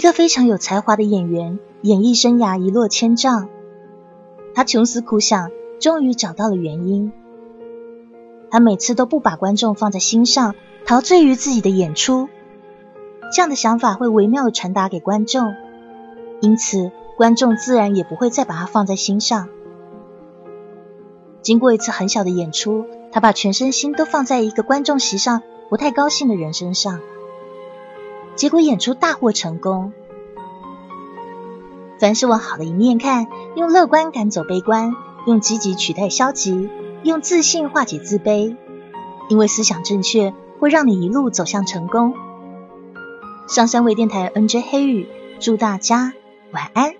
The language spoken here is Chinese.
一个非常有才华的演员，演艺生涯一落千丈。他穷思苦想，终于找到了原因。他每次都不把观众放在心上，陶醉于自己的演出。这样的想法会微妙的传达给观众，因此观众自然也不会再把他放在心上。经过一次很小的演出，他把全身心都放在一个观众席上不太高兴的人身上，结果演出大获成功。凡事往好的一面看，用乐观赶走悲观，用积极取代消极，用自信化解自卑，因为思想正确会让你一路走向成功。上山微电台 NJ 黑雨，祝大家晚安。